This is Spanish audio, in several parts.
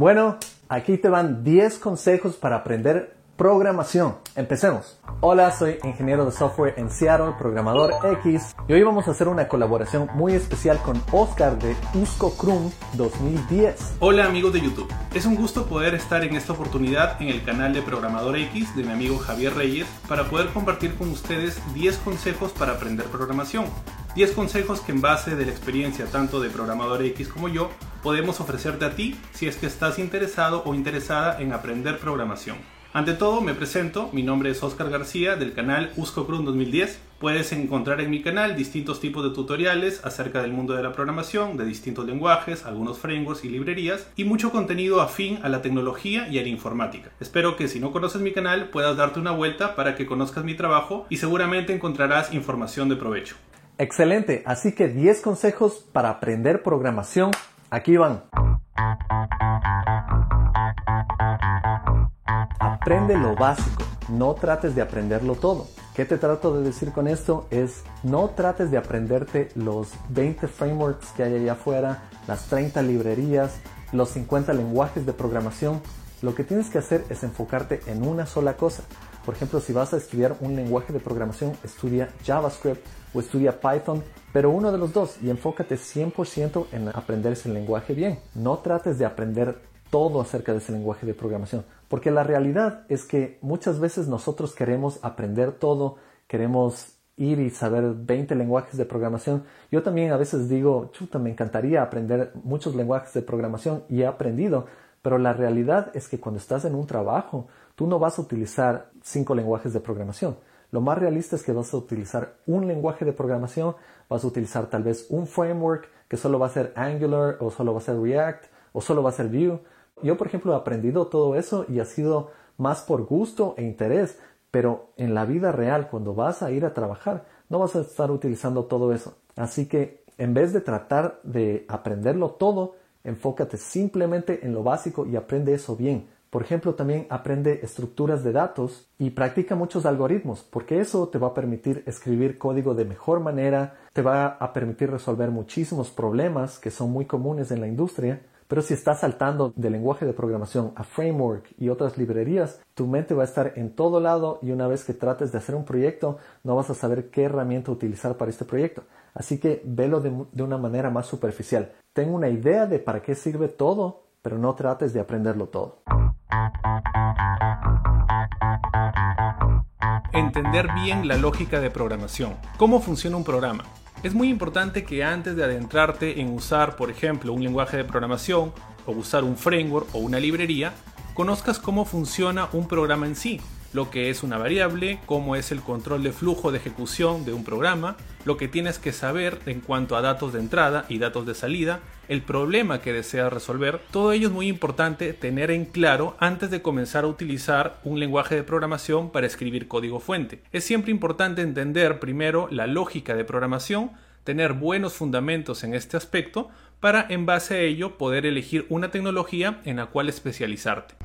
Bueno, aquí te van 10 consejos para aprender programación. Empecemos. Hola, soy ingeniero de software en Seattle, programador X, y hoy vamos a hacer una colaboración muy especial con Oscar de Usco Krum 2010. Hola amigos de YouTube, es un gusto poder estar en esta oportunidad en el canal de Programador X de mi amigo Javier Reyes para poder compartir con ustedes 10 consejos para aprender programación. 10 consejos que en base de la experiencia tanto de Programador X como yo podemos ofrecerte a ti si es que estás interesado o interesada en aprender programación. Ante todo, me presento, mi nombre es Oscar García del canal Usco 2010. Puedes encontrar en mi canal distintos tipos de tutoriales acerca del mundo de la programación, de distintos lenguajes, algunos frameworks y librerías, y mucho contenido afín a la tecnología y a la informática. Espero que si no conoces mi canal puedas darte una vuelta para que conozcas mi trabajo y seguramente encontrarás información de provecho. Excelente, así que 10 consejos para aprender programación. Aquí van. Aprende lo básico, no trates de aprenderlo todo. ¿Qué te trato de decir con esto? Es no trates de aprenderte los 20 frameworks que hay allá afuera, las 30 librerías, los 50 lenguajes de programación. Lo que tienes que hacer es enfocarte en una sola cosa. Por ejemplo, si vas a estudiar un lenguaje de programación, estudia JavaScript o estudia Python, pero uno de los dos y enfócate 100% en aprender ese lenguaje bien. No trates de aprender todo acerca de ese lenguaje de programación, porque la realidad es que muchas veces nosotros queremos aprender todo, queremos ir y saber 20 lenguajes de programación. Yo también a veces digo, chuta, me encantaría aprender muchos lenguajes de programación y he aprendido, pero la realidad es que cuando estás en un trabajo, tú no vas a utilizar cinco lenguajes de programación. Lo más realista es que vas a utilizar un lenguaje de programación, vas a utilizar tal vez un framework que solo va a ser Angular o solo va a ser React o solo va a ser Vue. Yo, por ejemplo, he aprendido todo eso y ha sido más por gusto e interés, pero en la vida real, cuando vas a ir a trabajar, no vas a estar utilizando todo eso. Así que en vez de tratar de aprenderlo todo, enfócate simplemente en lo básico y aprende eso bien. Por ejemplo, también aprende estructuras de datos y practica muchos algoritmos, porque eso te va a permitir escribir código de mejor manera, te va a permitir resolver muchísimos problemas que son muy comunes en la industria. Pero si estás saltando de lenguaje de programación a framework y otras librerías, tu mente va a estar en todo lado y una vez que trates de hacer un proyecto, no vas a saber qué herramienta utilizar para este proyecto. Así que velo de, una manera más superficial. Ten una idea de para qué sirve todo, pero no trates de aprenderlo todo. Entender bien la lógica de programación. ¿Cómo funciona un programa? Es muy importante que antes de adentrarte en usar, por ejemplo, un lenguaje de programación o usar un framework o una librería, conozcas cómo funciona un programa en sí, lo que es una variable, cómo es el control de flujo de ejecución de un programa, lo que tienes que saber en cuanto a datos de entrada y datos de salida, el problema que deseas resolver, todo ello es muy importante tener en claro antes de comenzar a utilizar un lenguaje de programación para escribir código fuente. Es siempre importante entender primero la lógica de programación, tener buenos fundamentos en este aspecto para en base a ello poder elegir una tecnología en la cual especializarte.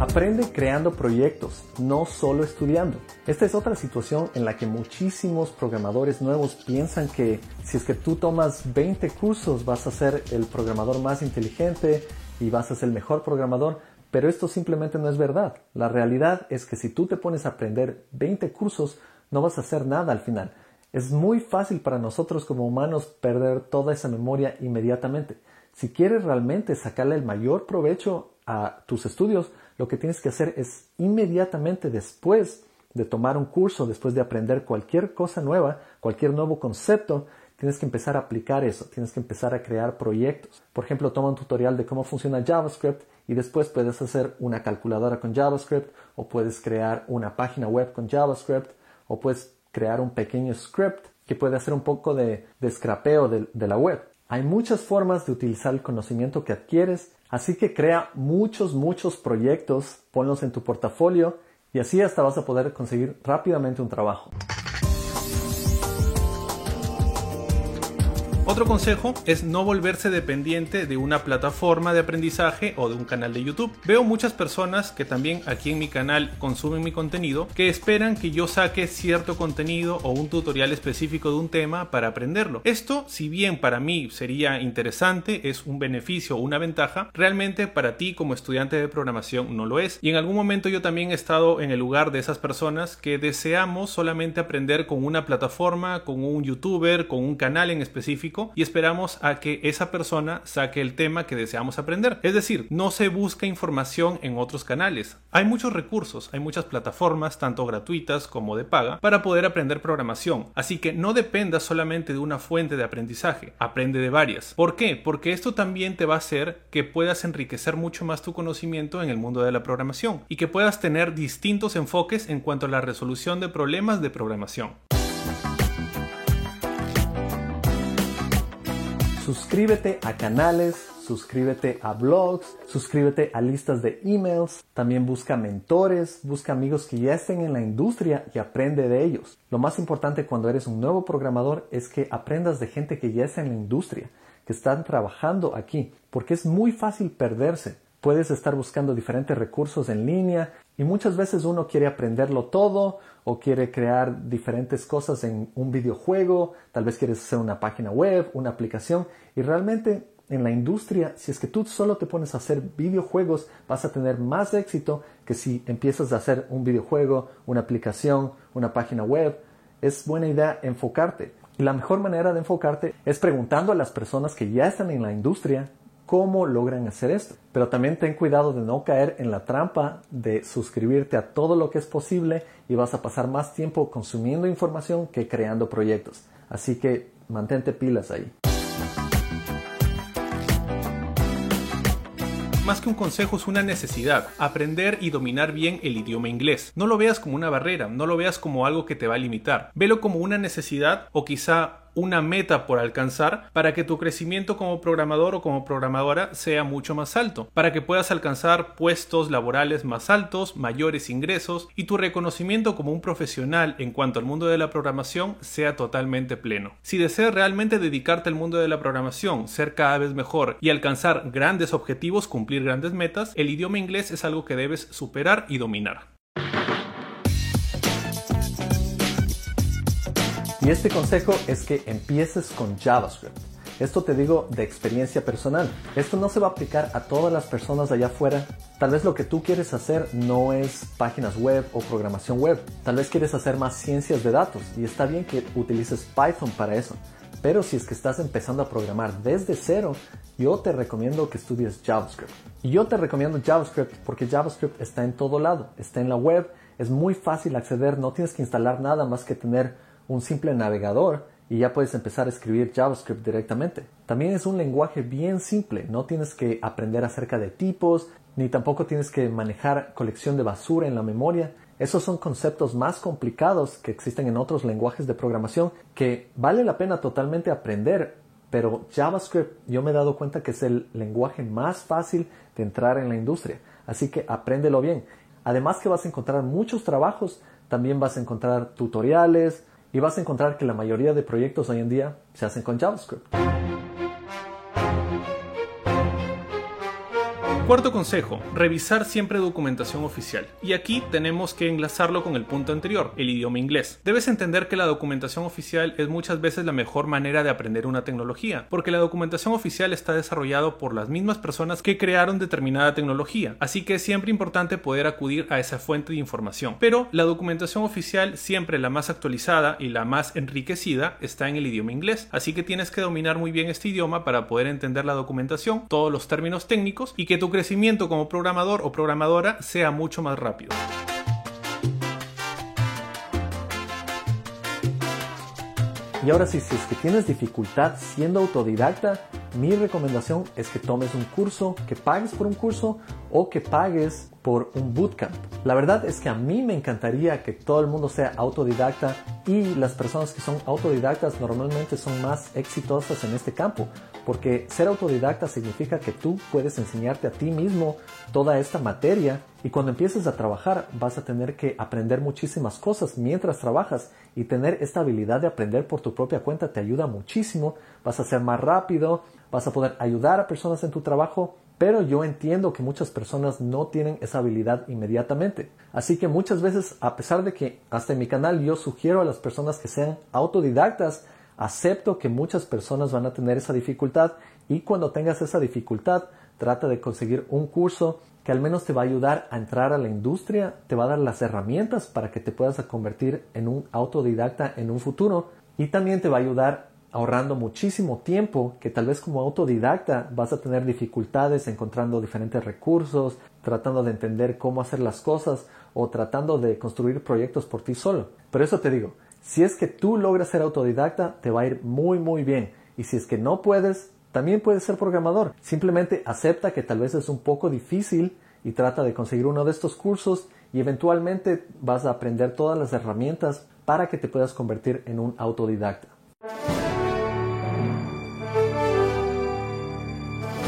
Aprende creando proyectos, no solo estudiando. Esta es otra situación en la que muchísimos programadores nuevos piensan que si es que tú tomas 20 cursos vas a ser el programador más inteligente y vas a ser el mejor programador, pero esto simplemente no es verdad. La realidad es que si tú te pones a aprender 20 cursos, no vas a hacer nada al final. Es muy fácil para nosotros como humanos perder toda esa memoria inmediatamente. Si quieres realmente sacarle el mayor provecho a tus estudios, lo que tienes que hacer es inmediatamente después de tomar un curso, después de aprender cualquier cosa nueva, cualquier nuevo concepto, tienes que empezar a aplicar eso, tienes que empezar a crear proyectos. Por ejemplo, toma un tutorial de cómo funciona JavaScript y después puedes hacer una calculadora con JavaScript o puedes crear una página web con JavaScript o puedes crear un pequeño script que puede hacer un poco de, de scrapeo de, de la web. Hay muchas formas de utilizar el conocimiento que adquieres Así que crea muchos, muchos proyectos, ponlos en tu portafolio y así hasta vas a poder conseguir rápidamente un trabajo. Otro consejo es no volverse dependiente de una plataforma de aprendizaje o de un canal de YouTube. Veo muchas personas que también aquí en mi canal consumen mi contenido que esperan que yo saque cierto contenido o un tutorial específico de un tema para aprenderlo. Esto, si bien para mí sería interesante, es un beneficio o una ventaja, realmente para ti como estudiante de programación no lo es. Y en algún momento yo también he estado en el lugar de esas personas que deseamos solamente aprender con una plataforma, con un youtuber, con un canal en específico y esperamos a que esa persona saque el tema que deseamos aprender. Es decir, no se busca información en otros canales. Hay muchos recursos, hay muchas plataformas, tanto gratuitas como de paga, para poder aprender programación. Así que no dependas solamente de una fuente de aprendizaje, aprende de varias. ¿Por qué? Porque esto también te va a hacer que puedas enriquecer mucho más tu conocimiento en el mundo de la programación y que puedas tener distintos enfoques en cuanto a la resolución de problemas de programación. Suscríbete a canales, suscríbete a blogs, suscríbete a listas de emails, también busca mentores, busca amigos que ya estén en la industria y aprende de ellos. Lo más importante cuando eres un nuevo programador es que aprendas de gente que ya está en la industria, que están trabajando aquí, porque es muy fácil perderse. Puedes estar buscando diferentes recursos en línea y muchas veces uno quiere aprenderlo todo o quiere crear diferentes cosas en un videojuego, tal vez quieres hacer una página web, una aplicación y realmente en la industria, si es que tú solo te pones a hacer videojuegos, vas a tener más éxito que si empiezas a hacer un videojuego, una aplicación, una página web. Es buena idea enfocarte. Y la mejor manera de enfocarte es preguntando a las personas que ya están en la industria cómo logran hacer esto. Pero también ten cuidado de no caer en la trampa de suscribirte a todo lo que es posible y vas a pasar más tiempo consumiendo información que creando proyectos. Así que mantente pilas ahí. Más que un consejo es una necesidad, aprender y dominar bien el idioma inglés. No lo veas como una barrera, no lo veas como algo que te va a limitar. Velo como una necesidad o quizá una meta por alcanzar para que tu crecimiento como programador o como programadora sea mucho más alto, para que puedas alcanzar puestos laborales más altos, mayores ingresos y tu reconocimiento como un profesional en cuanto al mundo de la programación sea totalmente pleno. Si deseas realmente dedicarte al mundo de la programación, ser cada vez mejor y alcanzar grandes objetivos, cumplir grandes metas, el idioma inglés es algo que debes superar y dominar. Y este consejo es que empieces con JavaScript. Esto te digo de experiencia personal. Esto no se va a aplicar a todas las personas allá afuera. Tal vez lo que tú quieres hacer no es páginas web o programación web. Tal vez quieres hacer más ciencias de datos y está bien que utilices Python para eso. Pero si es que estás empezando a programar desde cero, yo te recomiendo que estudies JavaScript. Y yo te recomiendo JavaScript porque JavaScript está en todo lado, está en la web, es muy fácil acceder, no tienes que instalar nada más que tener un simple navegador y ya puedes empezar a escribir JavaScript directamente. También es un lenguaje bien simple, no tienes que aprender acerca de tipos, ni tampoco tienes que manejar colección de basura en la memoria. Esos son conceptos más complicados que existen en otros lenguajes de programación que vale la pena totalmente aprender, pero JavaScript yo me he dado cuenta que es el lenguaje más fácil de entrar en la industria, así que apréndelo bien. Además que vas a encontrar muchos trabajos, también vas a encontrar tutoriales, y vas a encontrar que la mayoría de proyectos hoy en día se hacen con JavaScript. Cuarto consejo, revisar siempre documentación oficial. Y aquí tenemos que enlazarlo con el punto anterior, el idioma inglés. Debes entender que la documentación oficial es muchas veces la mejor manera de aprender una tecnología, porque la documentación oficial está desarrollado por las mismas personas que crearon determinada tecnología, así que es siempre importante poder acudir a esa fuente de información. Pero la documentación oficial, siempre la más actualizada y la más enriquecida, está en el idioma inglés, así que tienes que dominar muy bien este idioma para poder entender la documentación, todos los términos técnicos y que tu crecimiento como programador o programadora sea mucho más rápido. Y ahora si es que tienes dificultad siendo autodidacta, mi recomendación es que tomes un curso, que pagues por un curso o que pagues por un bootcamp. La verdad es que a mí me encantaría que todo el mundo sea autodidacta y las personas que son autodidactas normalmente son más exitosas en este campo, porque ser autodidacta significa que tú puedes enseñarte a ti mismo toda esta materia y cuando empieces a trabajar vas a tener que aprender muchísimas cosas mientras trabajas y tener esta habilidad de aprender por tu propia cuenta te ayuda muchísimo, vas a ser más rápido, vas a poder ayudar a personas en tu trabajo pero yo entiendo que muchas personas no tienen esa habilidad inmediatamente. Así que muchas veces, a pesar de que hasta en mi canal yo sugiero a las personas que sean autodidactas, acepto que muchas personas van a tener esa dificultad y cuando tengas esa dificultad, trata de conseguir un curso que al menos te va a ayudar a entrar a la industria, te va a dar las herramientas para que te puedas convertir en un autodidacta en un futuro y también te va a ayudar ahorrando muchísimo tiempo que tal vez como autodidacta vas a tener dificultades encontrando diferentes recursos, tratando de entender cómo hacer las cosas o tratando de construir proyectos por ti solo. Pero eso te digo, si es que tú logras ser autodidacta, te va a ir muy muy bien. Y si es que no puedes, también puedes ser programador. Simplemente acepta que tal vez es un poco difícil y trata de conseguir uno de estos cursos y eventualmente vas a aprender todas las herramientas para que te puedas convertir en un autodidacta.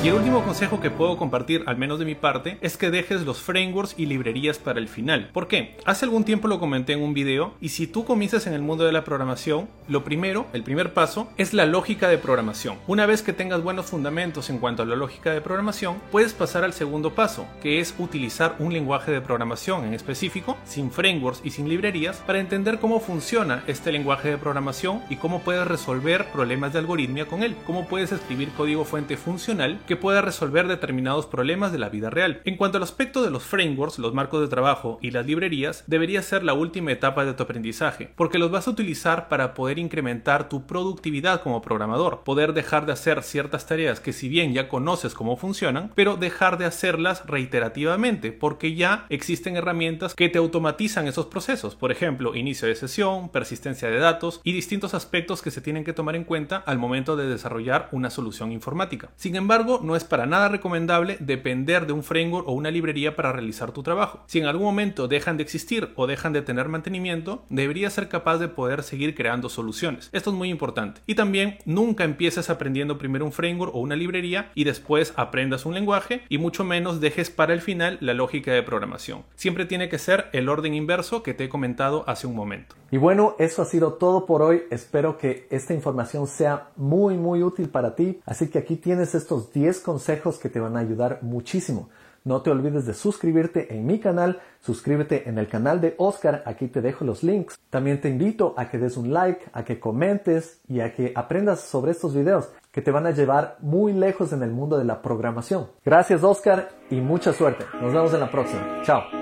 Y el último consejo que puedo compartir, al menos de mi parte, es que dejes los frameworks y librerías para el final. ¿Por qué? Hace algún tiempo lo comenté en un video y si tú comienzas en el mundo de la programación, lo primero, el primer paso, es la lógica de programación. Una vez que tengas buenos fundamentos en cuanto a la lógica de programación, puedes pasar al segundo paso, que es utilizar un lenguaje de programación en específico, sin frameworks y sin librerías, para entender cómo funciona este lenguaje de programación y cómo puedes resolver problemas de algoritmia con él, cómo puedes escribir código fuente funcional que pueda resolver determinados problemas de la vida real. En cuanto al aspecto de los frameworks, los marcos de trabajo y las librerías, debería ser la última etapa de tu aprendizaje, porque los vas a utilizar para poder incrementar tu productividad como programador, poder dejar de hacer ciertas tareas que si bien ya conoces cómo funcionan, pero dejar de hacerlas reiterativamente, porque ya existen herramientas que te automatizan esos procesos, por ejemplo, inicio de sesión, persistencia de datos y distintos aspectos que se tienen que tomar en cuenta al momento de desarrollar una solución informática. Sin embargo, no es para nada recomendable depender de un framework o una librería para realizar tu trabajo. Si en algún momento dejan de existir o dejan de tener mantenimiento, deberías ser capaz de poder seguir creando soluciones. Esto es muy importante. Y también nunca empieces aprendiendo primero un framework o una librería y después aprendas un lenguaje y mucho menos dejes para el final la lógica de programación. Siempre tiene que ser el orden inverso que te he comentado hace un momento. Y bueno, eso ha sido todo por hoy. Espero que esta información sea muy muy útil para ti. Así que aquí tienes estos 10 consejos que te van a ayudar muchísimo. No te olvides de suscribirte en mi canal, suscríbete en el canal de Oscar, aquí te dejo los links. También te invito a que des un like, a que comentes y a que aprendas sobre estos videos que te van a llevar muy lejos en el mundo de la programación. Gracias Oscar y mucha suerte. Nos vemos en la próxima. Chao.